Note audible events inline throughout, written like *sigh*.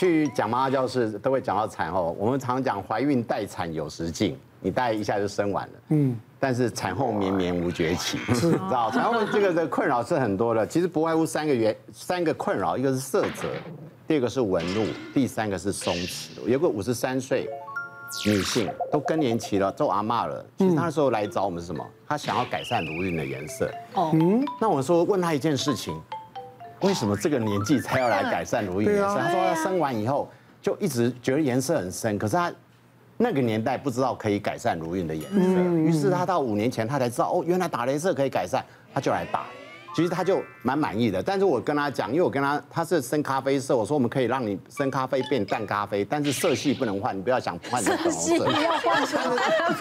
去讲妈妈教室都会讲到产后，我们常讲怀孕待产有时尽，你待一下就生完了。嗯。但是产后绵绵无绝期，*laughs* 知道？产后这个的困扰是很多的，其实不外乎三个原三个困扰，一个是色泽，第二个是纹路，第三个是松弛。有个五十三岁女性都更年期了，做阿嬷了，其实她那时候来找我们是什么？她想要改善乳晕的颜色。哦。嗯。那我说问她一件事情。为什么这个年纪才要来改善乳晕颜色？他说他生完以后就一直觉得颜色很深，可是他那个年代不知道可以改善乳晕的颜色，于是他到五年前他才知道哦，原来打镭射可以改善，他就来打。其实他就蛮满意的，但是我跟他讲，因为我跟他他是深咖啡色，我说我们可以让你深咖啡变淡咖啡，但是色系不能换，你不要想换成粉红色。不要换成。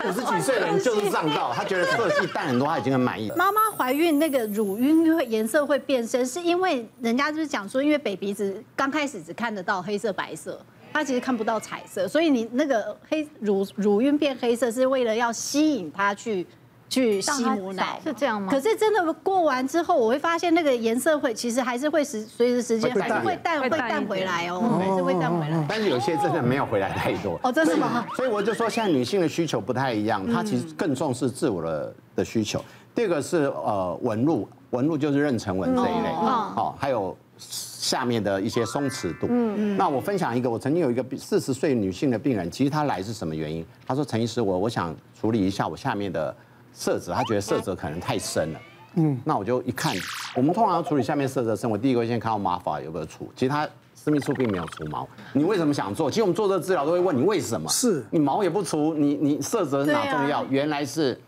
五十几岁的人就是上道，他觉得色系淡很多，他已经很满意了。妈妈怀孕那个乳晕会颜色会变深，是因为人家就是讲说，因为 baby 子刚开始只看得到黑色白色，他其实看不到彩色，所以你那个黑乳乳晕变黑色是为了要吸引他去。去吸母奶是这样吗？可是真的过完之后，我会发现那个颜色会，其实还是会时随着时间还是会淡会淡回来哦，还是会淡回来。但是有些真的没有回来太多哦，真的吗？所以我就说，现在女性的需求不太一样，她其实更重视自我的的需求。第二个是呃纹路，纹路就是妊娠纹这一类，哦，还有下面的一些松弛度。嗯嗯。那我分享一个，我曾经有一个四十岁女性的病人，其实她来是什么原因？她说陈医师，我我想处理一下我下面的。色泽，他觉得色泽可能太深了。嗯，那我就一看，我们通常要处理下面色泽深，我第一个先看到毛发有没有除。其实他私密处并没有除毛。你为什么想做？其实我们做这个治疗都会问你为什么？是你毛也不除，你你色泽哪重要？原来是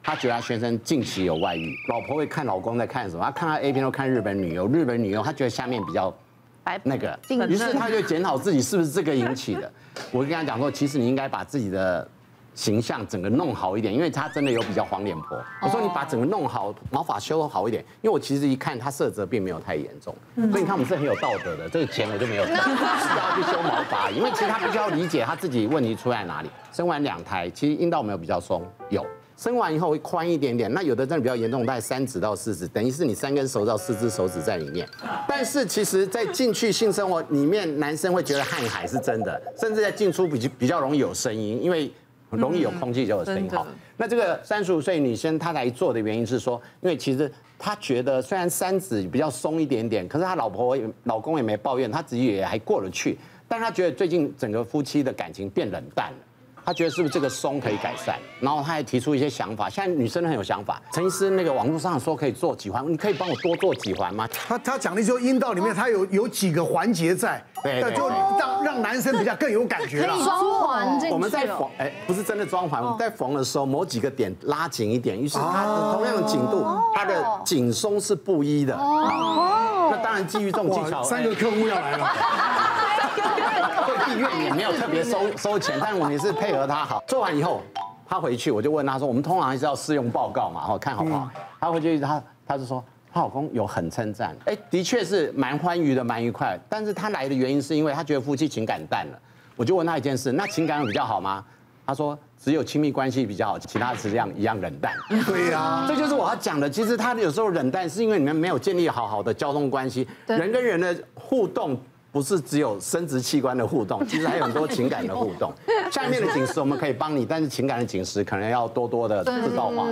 他觉得他先生近期有外遇，老婆会看老公在看什么？他看他 A 片都看日本女优，日本女优他觉得下面比较那个，于是他就检讨自己是不是这个引起的。我跟他讲说，其实你应该把自己的。形象整个弄好一点，因为他真的有比较黄脸婆。我说你把整个弄好，毛发修好一点，因为我其实一看他色泽并没有太严重，所以你看我们是很有道德的，这个钱我就没有，*laughs* 是要去修毛发，因为其实他必须要理解他自己问题出在哪里。生完两胎，其实阴道没有比较松，有生完以后会宽一点点，那有的真的比较严重，大概三指到四指，等于是你三根手指到四只手指在里面。但是其实，在进去性生活里面，男生会觉得汗海是真的，甚至在进出比比较容易有声音，因为。很容易有空气就有声音。好，那这个三十五岁女生她来做的原因是说，因为其实她觉得虽然三指比较松一点点，可是她老婆也老公也没抱怨，她自己也还过得去，但她觉得最近整个夫妻的感情变冷淡了。他觉得是不是这个松可以改善？然后他还提出一些想法。现在女生很有想法。陈医师，那个网络上说可以做几环，你可以帮我多做几环吗？他他讲的就是阴道里面，他有有几个环节在，对，就让让男生比较更有感觉了。装环这我们在缝，哎，不是真的装环，我们在缝的时候某几个点拉紧一点，于是它的同样的紧度，它的紧松是不一的。哦，那当然基于这种技巧，三个客户要来了。*laughs* *laughs* *laughs* 医院也没有特别收收钱，但我们也是配合他好。做完以后，他回去我就问他说：“我们通常还是要试用报告嘛，然后看好不好？”他回去他他就说，她老公有很称赞，哎，的确是蛮欢愉的，蛮愉快。但是他来的原因是因为他觉得夫妻情感淡了。我就问他一件事：那情感有比较好吗？他说只有亲密关系比较好，其他是这样一样冷淡。*laughs* 对呀，这就是我要讲的。其实他有时候冷淡是因为你们没有建立好好的交通关系，人跟人的互动。不是只有生殖器官的互动，*laughs* 其实还有很多情感的互动。*laughs* 下面的警示我们可以帮你，但是情感的警示可能要多多的制造化。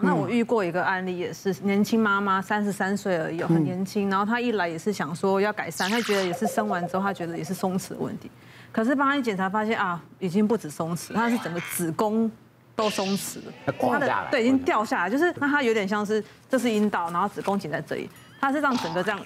那我遇过一个案例，也是年轻妈妈，三十三岁而已，很年轻。然后她一来也是想说要改善，她觉得也是生完之后，她觉得也是松弛的问题。可是帮她一检查发现啊，已经不止松弛，她是整个子宫都松弛了。垮下来。对，已经掉下来，就是那她有点像是这是阴道，然后子宫颈在这里，她是让整个这样。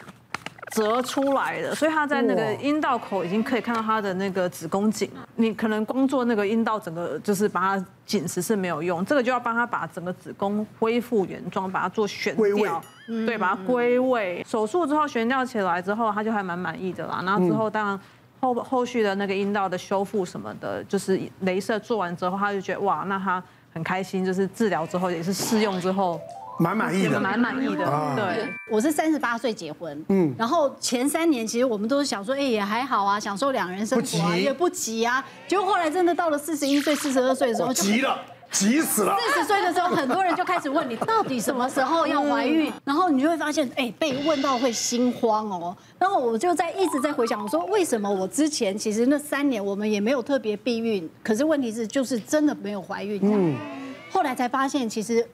折出来的，所以他在那个阴道口已经可以看到他的那个子宫颈。你可能光做那个阴道整个就是把它紧实是没有用，这个就要帮他把整个子宫恢复原状，把它做悬吊，对，把它归位。手术之后悬吊起来之后，他就还蛮满意的啦。然后之后当然后后续的那个阴道的修复什么的，就是镭射做完之后，他就觉得哇，那他很开心，就是治疗之后也是试用之后。蛮满意的，蛮满意的。对，我是三十八岁结婚，嗯，然后前三年其实我们都是想说，哎，也还好啊，享受两人生活啊，也不急啊。结果后来真的到了四十一岁、四十二岁的时候，急了。急死了。四十岁的时候，很多人就开始问你到底什么时候要怀孕，然后你就会发现，哎，被问到会心慌哦。然后我就在一直在回想，我说为什么我之前其实那三年我们也没有特别避孕，可是问题是就是真的没有怀孕。嗯。后来才发现，其实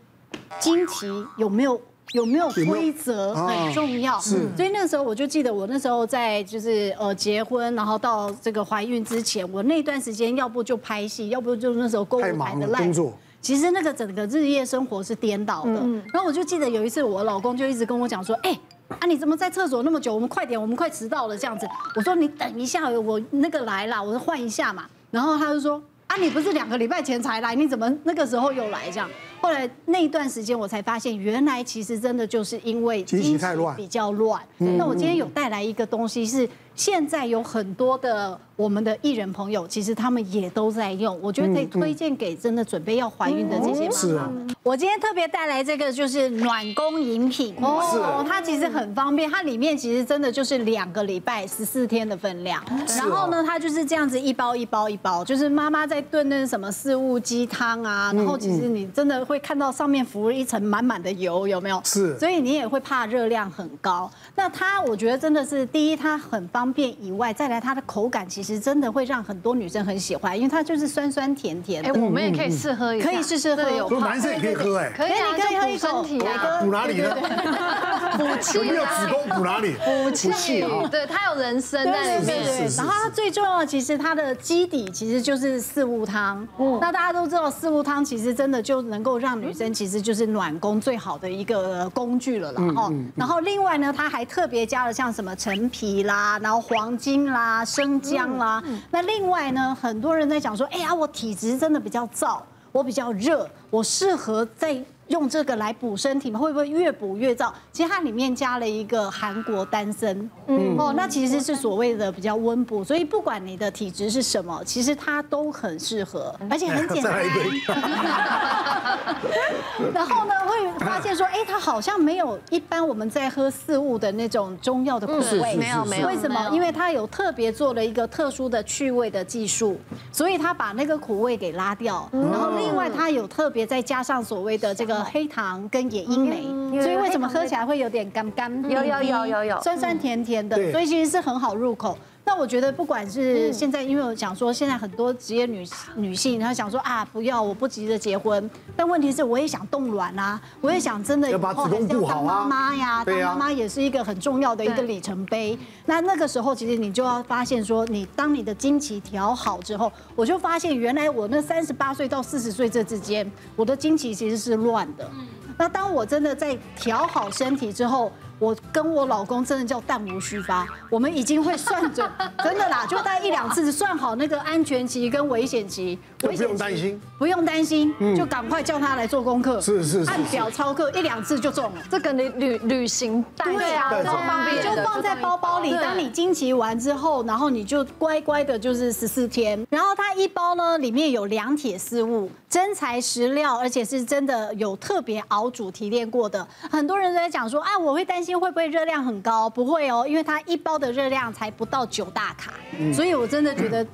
经期有没有？有没有规则很重要，是。所以那时候我就记得，我那时候在就是呃结婚，然后到这个怀孕之前，我那段时间要不就拍戏，要不就那时候购物台的工作。其实那个整个日夜生活是颠倒的。然后我就记得有一次，我老公就一直跟我讲说：“哎，啊你怎么在厕所那么久？我们快点，我们快迟到了这样子。”我说：“你等一下，我那个来了，我说换一下嘛。”然后他就说：“啊你不是两个礼拜前才来，你怎么那个时候又来这样？”后来那一段时间，我才发现，原来其实真的就是因为经期比较乱。那我今天有带来一个东西，是现在有很多的我们的艺人朋友，其实他们也都在用。我觉得可以推荐给真的准备要怀孕的这些妈妈。我今天特别带来这个就是暖宫饮品哦，它其实很方便，它里面其实真的就是两个礼拜十四天的分量。然后呢，它就是这样子一包一包一包，就是妈妈在炖那什么四物鸡汤啊，然后其实你真的。会看到上面浮了一层满满的油，有没有？是，所以你也会怕热量很高。那它，我觉得真的是第一，它很方便以外，再来它的口感其实真的会让很多女生很喜欢，因为它就是酸酸甜甜的。哎，我们也可以试喝一下，可以试试喝。有男生也可以喝，哎，可以，你可以喝一口。补哪里呢？补气。有没有子宫补哪里？*laughs* 补气。对，它有人参在里面。然后它最重要的，其实它的基底其实就是四物汤。嗯。那大家都知道，四物汤其实真的就能够。让女生其实就是暖宫最好的一个工具了啦哦。然后另外呢，它还特别加了像什么陈皮啦，然后黄精啦、生姜啦。那另外呢，很多人在讲说，哎呀，我体质真的比较燥，我比较热，我适合在。用这个来补身体，会不会越补越燥？其实它里面加了一个韩国丹参，嗯哦，那其实是所谓的比较温补，所以不管你的体质是什么，其实它都很适合，而且很简单。*laughs* *laughs* 然后呢，会发现说，哎，它好像没有一般我们在喝四物的那种中药的苦味，没有没有。为什么？因为它有特别做了一个特殊的去味的技术，所以它把那个苦味给拉掉。然后另外它有特别再加上所谓的这个。黑糖跟野樱梅，所以为什么喝起来会有点干干？有有有有有，酸酸甜甜的，所以其实是很好入口。那我觉得不管是现在，因为我想说现在很多职业女女性，她想说啊，不要，我不急着结婚。但问题是，我也想冻卵啊，我也想真的以后还是要当妈妈呀，当妈妈也是一个很重要的一个里程碑。那那个时候，其实你就要发现说，你当你的经期调好之后，我就发现原来我那三十八岁到四十岁这之间，我的经期其实是乱的。那当我真的在调好身体之后，我跟我老公真的叫弹无虚发，我们已经会算准，真的啦，就大概一两次算好那个安全期跟危险级，不用担心，不用担心，就赶快叫他来做功课，是是是，按表操课一两次就中了，这个你旅旅行带对啊，超方便，就放在包包里，当你经期完之后，然后你就乖乖的就是十四天，然后它一包呢里面有两铁四物，真材实料，而且是真的有特别熬煮提炼过的，很多人都在讲说啊，我会担心。会不会热量很高？不会哦，因为它一包的热量才不到九大卡，所以我真的觉得。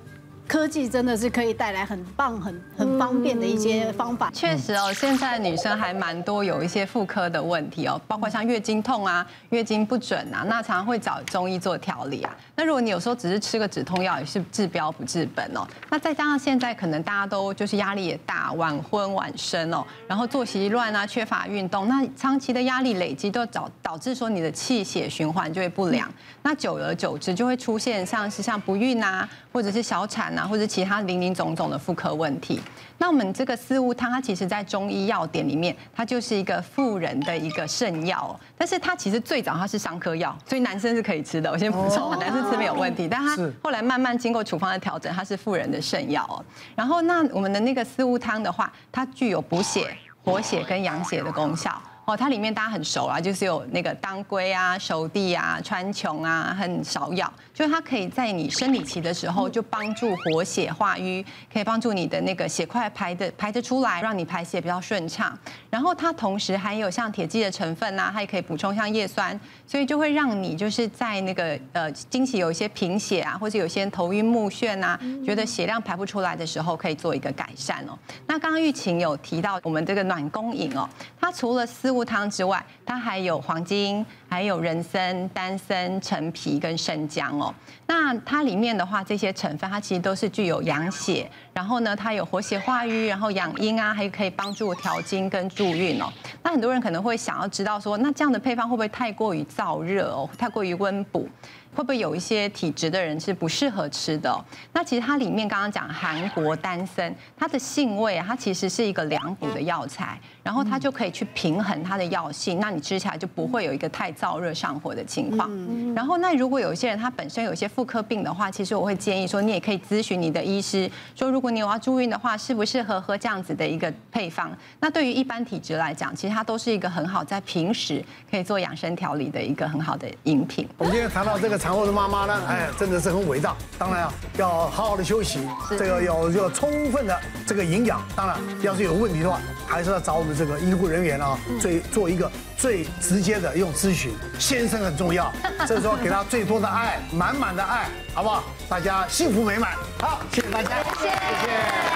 科技真的是可以带来很棒、很很方便的一些方法。确实哦，现在女生还蛮多有一些妇科的问题哦，包括像月经痛啊、月经不准啊，那常常会找中医做调理啊。那如果你有时候只是吃个止痛药，也是治标不治本哦。那再加上现在可能大家都就是压力也大，晚婚晚生哦，然后作息乱啊，缺乏运动，那长期的压力累积都导导致说你的气血循环就会不良，那久而久之就会出现像是像不孕啊，或者是小产啊。或者其他零零总总的妇科问题，那我们这个四物汤，它其实在中医药典里面，它就是一个妇人的一个圣药。但是它其实最早它是伤科药，所以男生是可以吃的。我先补充，*laughs* 男生吃没有问题。但它后来慢慢经过处方的调整，它是妇人的圣药哦。然后那我们的那个四物汤的话，它具有补血、活血跟养血的功效。哦，它里面大家很熟啊，就是有那个当归啊、熟地啊、川穹啊、很芍药，就是它可以在你生理期的时候就帮助活血化瘀，可以帮助你的那个血块排的排得出来，让你排血比较顺畅。然后它同时还有像铁剂的成分啊，它也可以补充像叶酸，所以就会让你就是在那个呃经期有一些贫血啊，或者有些头晕目眩啊，觉得血量排不出来的时候，可以做一个改善哦。那刚刚玉琴有提到我们这个暖宫饮哦，它除了丝。汤之外，它还有黄精，还有人参、丹参、陈皮跟生姜哦。那它里面的话，这些成分它其实都是具有养血，然后呢，它有活血化瘀，然后养阴啊，还可以帮助调经跟助孕哦。那很多人可能会想要知道说，那这样的配方会不会太过于燥热哦，太过于温补？会不会有一些体质的人是不适合吃的？那其实它里面刚刚讲韩国丹参，它的性味啊，它其实是一个凉补的药材，然后它就可以去平衡它的药性，那你吃起来就不会有一个太燥热上火的情况。然后那如果有一些人他本身有一些妇科病的话，其实我会建议说，你也可以咨询你的医师，说如果你有要住院的话，适不适合喝这样子的一个配方？那对于一般体质来讲，其实它都是一个很好在平时可以做养生调理的一个很好的饮品。我们今天谈到这个。产后的妈妈呢，哎，真的是很伟大。当然啊，要好好的休息，这个要要充分的这个营养。当然，要是有问题的话，还是要找我们这个医护人员啊，最做一个最直接的用咨询。先生很重要，*laughs* 这时候给他最多的爱，满满的爱，好不好？大家幸福美满。好，谢谢大家。谢谢。